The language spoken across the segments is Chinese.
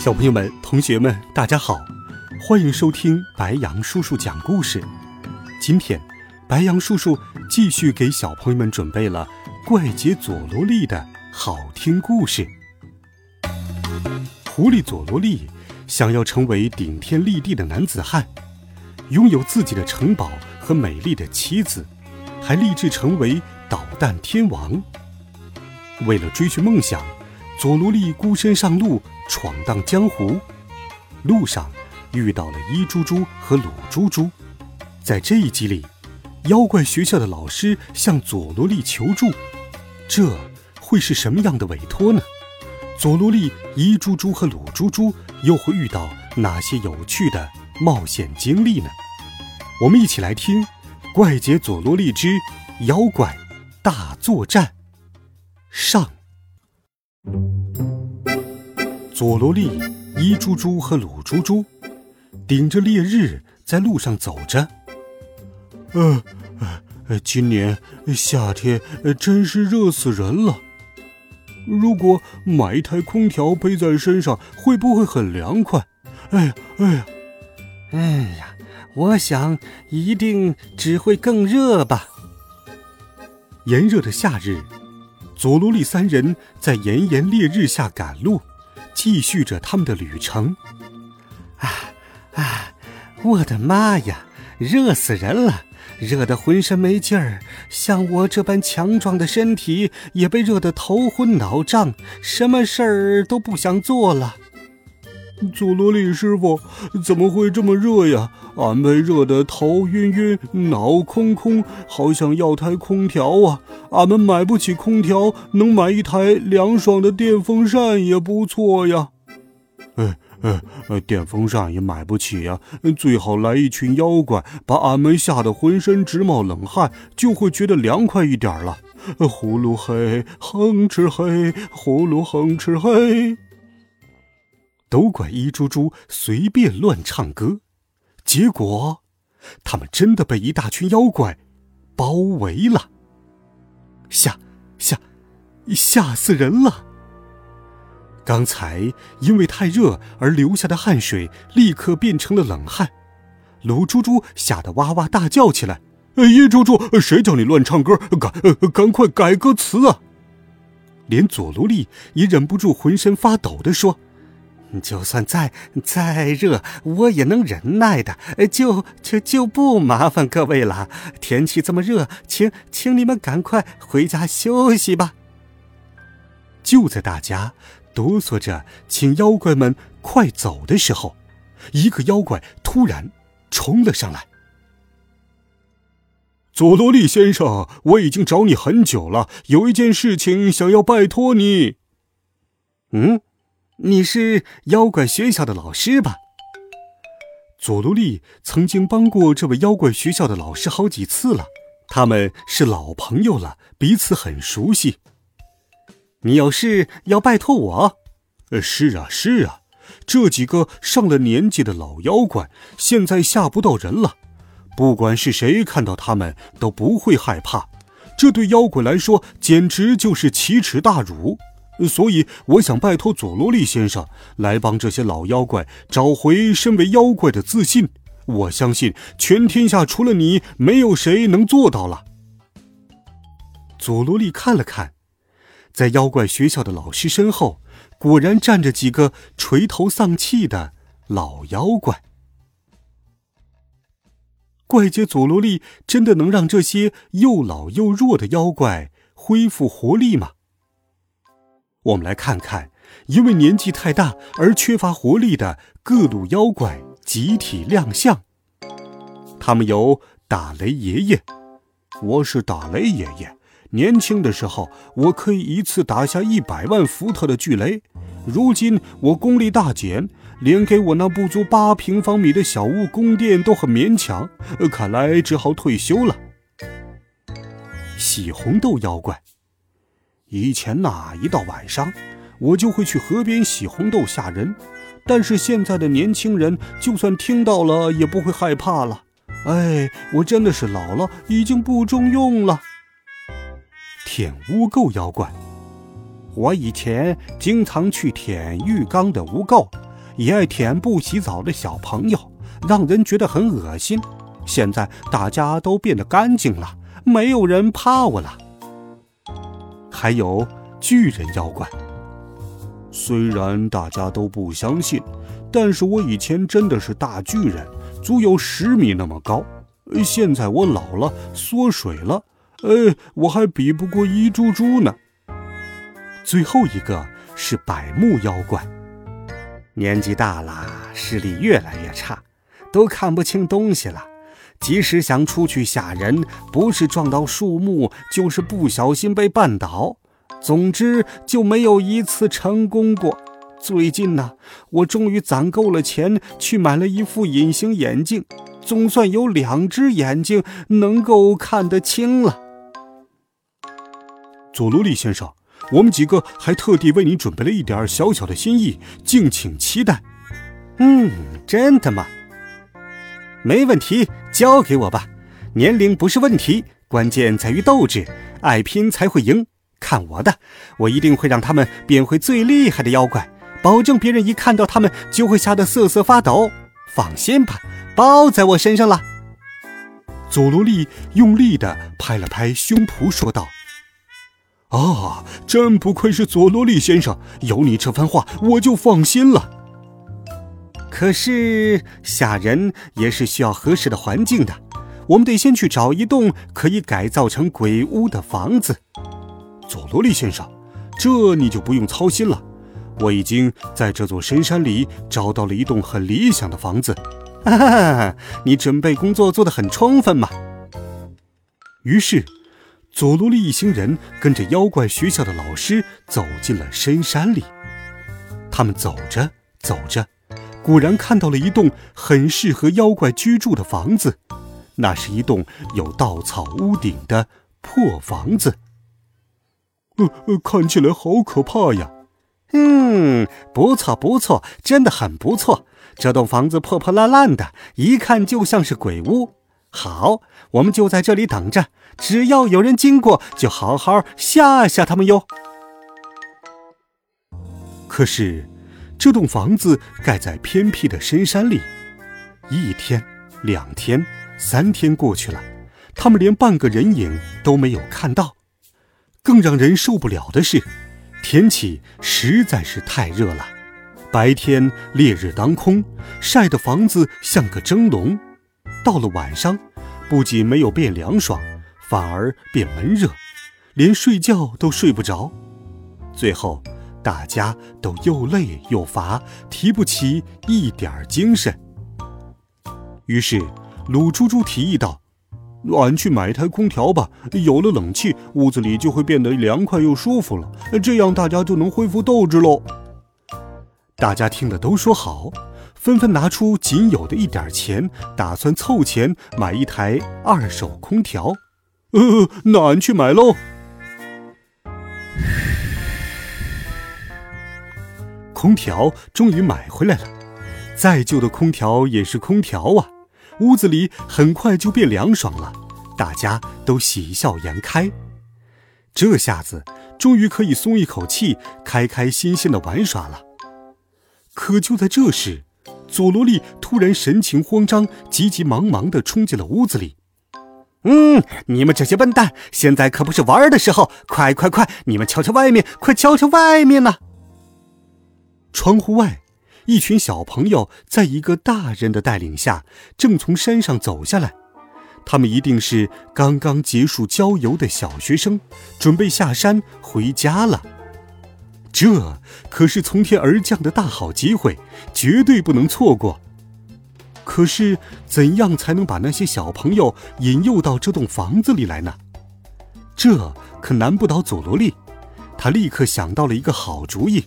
小朋友们、同学们，大家好，欢迎收听白杨叔叔讲故事。今天，白杨叔叔继续给小朋友们准备了怪杰佐罗利的好听故事。狐狸佐罗利想要成为顶天立地的男子汉，拥有自己的城堡和美丽的妻子，还立志成为导弹天王。为了追寻梦想，佐罗利孤身上路。闯荡江湖，路上遇到了伊猪猪和鲁猪猪。在这一集里，妖怪学校的老师向佐罗利求助，这会是什么样的委托呢？佐罗利、伊猪猪和鲁猪猪又会遇到哪些有趣的冒险经历呢？我们一起来听《怪杰佐罗利之妖怪大作战》上。佐罗利、伊猪猪和鲁猪猪顶着烈日在路上走着。呃，今年夏天真是热死人了。如果买一台空调背在身上，会不会很凉快？哎呀，哎呀，哎呀，我想一定只会更热吧。炎热的夏日，佐罗利三人在炎炎烈日下赶路。继续着他们的旅程。啊啊！我的妈呀，热死人了，热得浑身没劲儿。像我这般强壮的身体也被热得头昏脑胀，什么事儿都不想做了。佐罗利师傅，怎么会这么热呀？俺被热得头晕晕、脑空空，好想要台空调啊！俺们买不起空调，能买一台凉爽的电风扇也不错呀。哎哎，电风扇也买不起呀！最好来一群妖怪，把俺们吓得浑身直冒冷汗，就会觉得凉快一点了。葫芦嘿，哼哧嘿，葫芦哼哧嘿。都怪一猪猪随便乱唱歌，结果他们真的被一大群妖怪包围了，吓吓吓死人了！刚才因为太热而流下的汗水立刻变成了冷汗，卢猪猪吓得哇哇大叫起来：“一猪猪，谁叫你乱唱歌？赶赶快改歌词啊！”连佐罗利也忍不住浑身发抖的说。就算再再热，我也能忍耐的。就就就不麻烦各位了。天气这么热，请请你们赶快回家休息吧。就在大家哆嗦着请妖怪们快走的时候，一个妖怪突然冲了上来。佐罗利先生，我已经找你很久了，有一件事情想要拜托你。嗯。你是妖怪学校的老师吧？佐罗利曾经帮过这位妖怪学校的老师好几次了，他们是老朋友了，彼此很熟悉。你有事要拜托我？呃，是啊，是啊，这几个上了年纪的老妖怪现在吓不到人了，不管是谁看到他们都不会害怕，这对妖怪来说简直就是奇耻大辱。所以，我想拜托佐罗利先生来帮这些老妖怪找回身为妖怪的自信。我相信，全天下除了你，没有谁能做到了。佐罗利看了看，在妖怪学校的老师身后，果然站着几个垂头丧气的老妖怪。怪杰佐罗利真的能让这些又老又弱的妖怪恢复活力吗？我们来看看，因为年纪太大而缺乏活力的各路妖怪集体亮相。他们有打雷爷爷，我是打雷爷爷。年轻的时候，我可以一次打下一百万伏特的巨雷。如今我功力大减，连给我那不足八平方米的小屋供电都很勉强，看来只好退休了。洗红豆妖怪，以前呐，一到晚上，我就会去河边洗红豆吓人，但是现在的年轻人，就算听到了也不会害怕了。哎，我真的是老了，已经不中用了。舔污垢妖怪，我以前经常去舔浴缸的污垢，也爱舔不洗澡的小朋友，让人觉得很恶心。现在大家都变得干净了。没有人怕我了。还有巨人妖怪，虽然大家都不相信，但是我以前真的是大巨人，足有十米那么高。现在我老了，缩水了，哎，我还比不过一猪猪呢。最后一个是百目妖怪，年纪大了，视力越来越差，都看不清东西了。即使想出去吓人，不是撞到树木，就是不小心被绊倒，总之就没有一次成功过。最近呢，我终于攒够了钱，去买了一副隐形眼镜，总算有两只眼睛能够看得清了。佐罗利先生，我们几个还特地为你准备了一点小小的心意，敬请期待。嗯，真的吗？没问题。交给我吧，年龄不是问题，关键在于斗志，爱拼才会赢。看我的，我一定会让他们变回最厉害的妖怪，保证别人一看到他们就会吓得瑟瑟发抖。放心吧，包在我身上了。佐罗利用力地拍了拍胸脯，说道：“啊，真不愧是佐罗利先生，有你这番话，我就放心了。”可是吓人也是需要合适的环境的，我们得先去找一栋可以改造成鬼屋的房子。佐罗利先生，这你就不用操心了，我已经在这座深山里找到了一栋很理想的房子。哈哈，你准备工作做得很充分嘛？于是，佐罗利一行人跟着妖怪学校的老师走进了深山里。他们走着走着。果然看到了一栋很适合妖怪居住的房子，那是一栋有稻草屋顶的破房子。呃呃，看起来好可怕呀！嗯，不错不错，真的很不错。这栋房子破破烂烂的，一看就像是鬼屋。好，我们就在这里等着，只要有人经过，就好好吓吓他们哟。可是。这栋房子盖在偏僻的深山里，一天、两天、三天过去了，他们连半个人影都没有看到。更让人受不了的是，天气实在是太热了，白天烈日当空，晒得房子像个蒸笼；到了晚上，不仅没有变凉爽，反而变闷热，连睡觉都睡不着。最后。大家都又累又乏，提不起一点儿精神。于是，鲁猪猪提议道：“俺去买一台空调吧，有了冷气，屋子里就会变得凉快又舒服了，这样大家就能恢复斗志喽。”大家听了都说好，纷纷拿出仅有的一点钱，打算凑钱买一台二手空调。呃，那俺去买喽。空调终于买回来了，再旧的空调也是空调啊！屋子里很快就变凉爽了，大家都喜笑颜开。这下子终于可以松一口气，开开心心的玩耍了。可就在这时，佐罗利突然神情慌张，急急忙忙地冲进了屋子里。嗯，你们这些笨蛋，现在可不是玩儿的时候！快快快，你们瞧瞧外面，快瞧瞧外面呢！窗户外，一群小朋友在一个大人的带领下，正从山上走下来。他们一定是刚刚结束郊游的小学生，准备下山回家了。这可是从天而降的大好机会，绝对不能错过。可是，怎样才能把那些小朋友引诱到这栋房子里来呢？这可难不倒佐罗利。他立刻想到了一个好主意。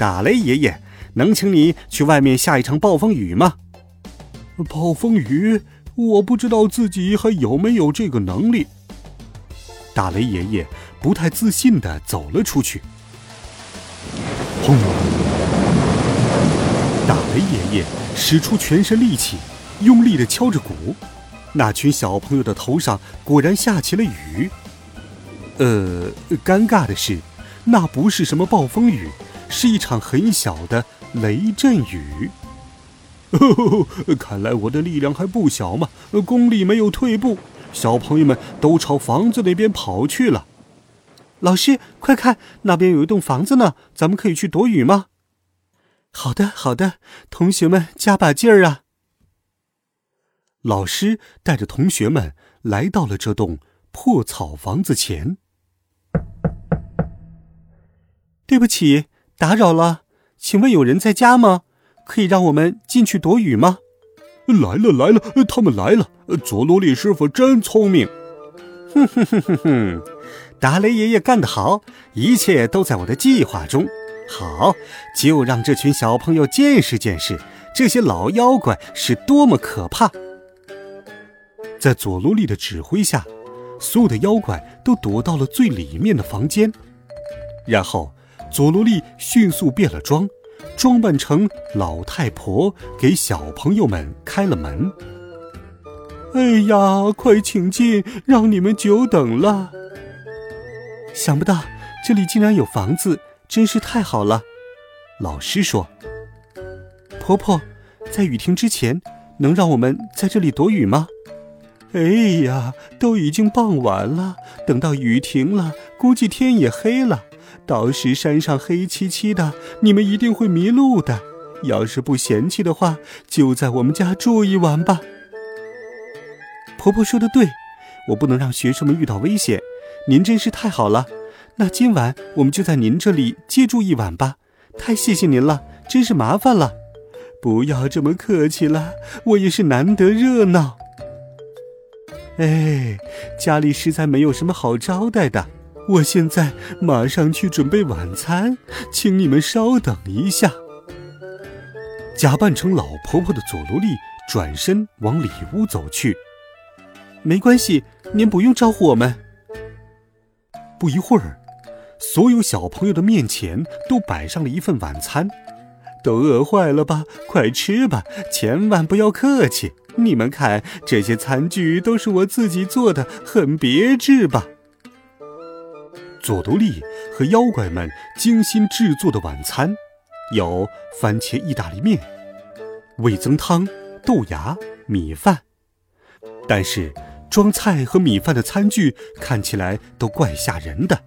打雷爷爷，能请你去外面下一场暴风雨吗？暴风雨，我不知道自己还有没有这个能力。打雷爷爷不太自信地走了出去。轰！打雷爷爷使出全身力气，用力地敲着鼓。那群小朋友的头上果然下起了雨。呃，尴尬的是，那不是什么暴风雨，是一场很小的雷阵雨。看来我的力量还不小嘛，功力没有退步。小朋友们都朝房子那边跑去了。老师，快看，那边有一栋房子呢，咱们可以去躲雨吗？好的，好的，同学们加把劲儿啊！老师带着同学们来到了这栋破草房子前。对不起，打扰了，请问有人在家吗？可以让我们进去躲雨吗？来了来了，他们来了！佐罗利师傅真聪明。哼哼哼哼哼，达雷爷爷干得好，一切都在我的计划中。好，就让这群小朋友见识见识这些老妖怪是多么可怕。在佐罗利的指挥下，所有的妖怪都躲到了最里面的房间，然后佐罗利迅速变了装。装扮成老太婆，给小朋友们开了门。哎呀，快请进，让你们久等了。想不到这里竟然有房子，真是太好了。老师说：“婆婆，在雨停之前，能让我们在这里躲雨吗？”哎呀，都已经傍晚了，等到雨停了，估计天也黑了。到时山上黑漆漆的，你们一定会迷路的。要是不嫌弃的话，就在我们家住一晚吧。婆婆说的对，我不能让学生们遇到危险。您真是太好了，那今晚我们就在您这里借住一晚吧。太谢谢您了，真是麻烦了。不要这么客气了，我也是难得热闹。哎，家里实在没有什么好招待的。我现在马上去准备晚餐，请你们稍等一下。假扮成老婆婆的佐罗莉转身往里屋走去。没关系，您不用招呼我们。不一会儿，所有小朋友的面前都摆上了一份晚餐。都饿坏了吧？快吃吧，千万不要客气。你们看，这些餐具都是我自己做的，很别致吧？佐多利和妖怪们精心制作的晚餐，有番茄意大利面、味增汤、豆芽、米饭。但是装菜和米饭的餐具看起来都怪吓人的。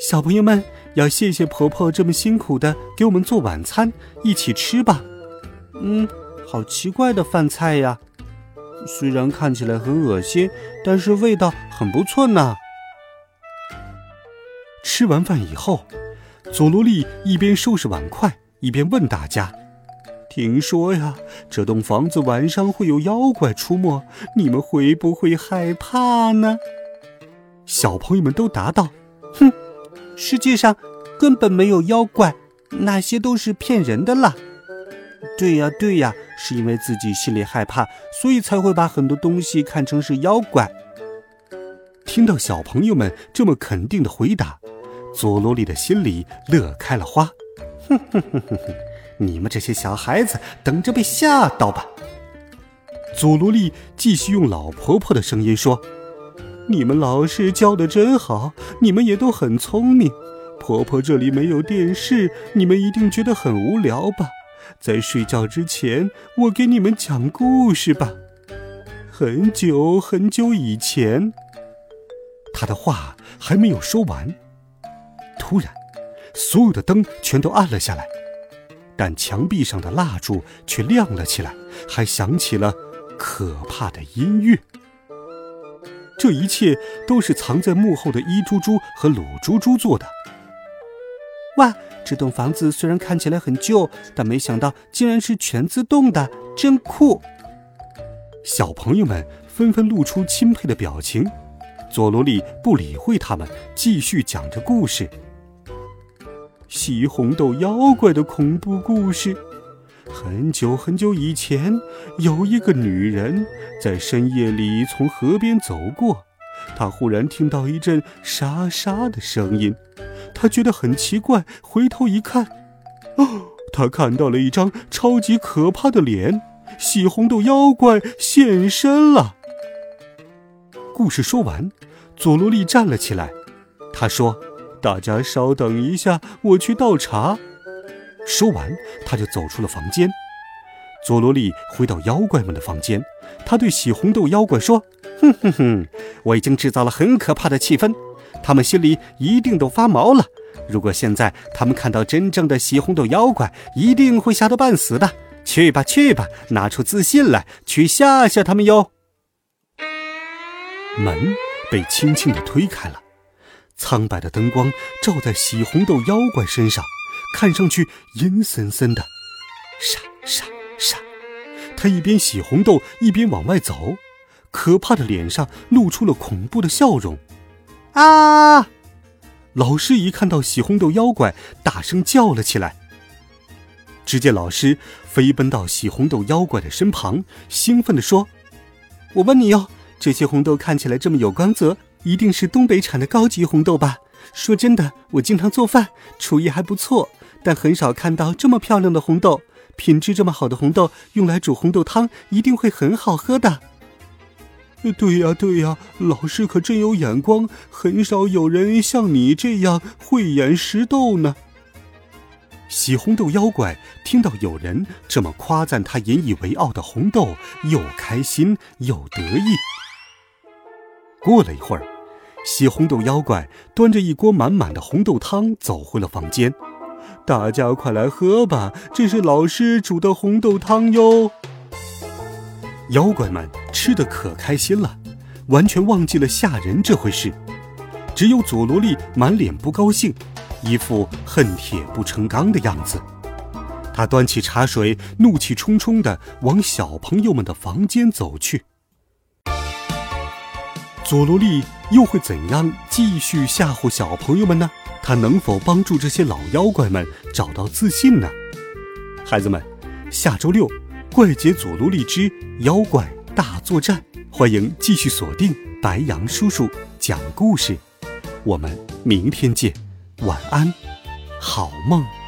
小朋友们要谢谢婆婆这么辛苦的给我们做晚餐，一起吃吧。嗯，好奇怪的饭菜呀，虽然看起来很恶心，但是味道很不错呢。吃完饭以后，佐罗利一边收拾碗筷，一边问大家：“听说呀，这栋房子晚上会有妖怪出没，你们会不会害怕呢？”小朋友们都答道：“哼，世界上根本没有妖怪，那些都是骗人的啦。”“对呀，对呀，是因为自己心里害怕，所以才会把很多东西看成是妖怪。”听到小朋友们这么肯定的回答。佐罗莉的心里乐开了花，哼哼哼哼哼！你们这些小孩子，等着被吓到吧！佐罗莉继续用老婆婆的声音说：“你们老师教的真好，你们也都很聪明。婆婆这里没有电视，你们一定觉得很无聊吧？在睡觉之前，我给你们讲故事吧。很久很久以前，他的话还没有说完。”突然，所有的灯全都暗了下来，但墙壁上的蜡烛却亮了起来，还响起了可怕的音乐。这一切都是藏在幕后的伊猪猪和鲁猪猪做的。哇，这栋房子虽然看起来很旧，但没想到竟然是全自动的，真酷！小朋友们纷纷露出钦佩的表情。佐罗莉不理会他们，继续讲着故事。洗红豆妖怪的恐怖故事。很久很久以前，有一个女人在深夜里从河边走过，她忽然听到一阵沙沙的声音，她觉得很奇怪，回头一看，哦，她看到了一张超级可怕的脸，洗红豆妖怪现身了。故事说完，佐罗莉站了起来，她说：“大家稍等一下，我去倒茶。”说完，他就走出了房间。佐罗莉回到妖怪们的房间，他对洗红豆妖怪说：“哼哼哼，我已经制造了很可怕的气氛，他们心里一定都发毛了。如果现在他们看到真正的洗红豆妖怪，一定会吓得半死的。去吧，去吧，拿出自信来，去吓吓他们哟。”门被轻轻地推开了，苍白的灯光照在洗红豆妖怪身上。看上去阴森森的，沙沙沙。他一边洗红豆，一边往外走，可怕的脸上露出了恐怖的笑容。啊！老师一看到洗红豆妖怪，大声叫了起来。只见老师飞奔到洗红豆妖怪的身旁，兴奋地说：“我问你哟，这些红豆看起来这么有光泽，一定是东北产的高级红豆吧？说真的，我经常做饭，厨艺还不错。”但很少看到这么漂亮的红豆，品质这么好的红豆，用来煮红豆汤一定会很好喝的。对呀，对呀，老师可真有眼光，很少有人像你这样慧眼识豆呢。洗红豆妖怪听到有人这么夸赞他引以为傲的红豆，又开心又得意。过了一会儿，洗红豆妖怪端着一锅满满的红豆汤走回了房间。大家快来喝吧，这是老师煮的红豆汤哟！妖怪们吃的可开心了，完全忘记了吓人这回事。只有佐罗莉满脸不高兴，一副恨铁不成钢的样子。他端起茶水，怒气冲冲地往小朋友们的房间走去。佐罗莉又会怎样继续吓唬小朋友们呢？他能否帮助这些老妖怪们找到自信呢？孩子们，下周六《怪杰佐罗利之妖怪大作战》，欢迎继续锁定白羊叔叔讲故事。我们明天见，晚安，好梦。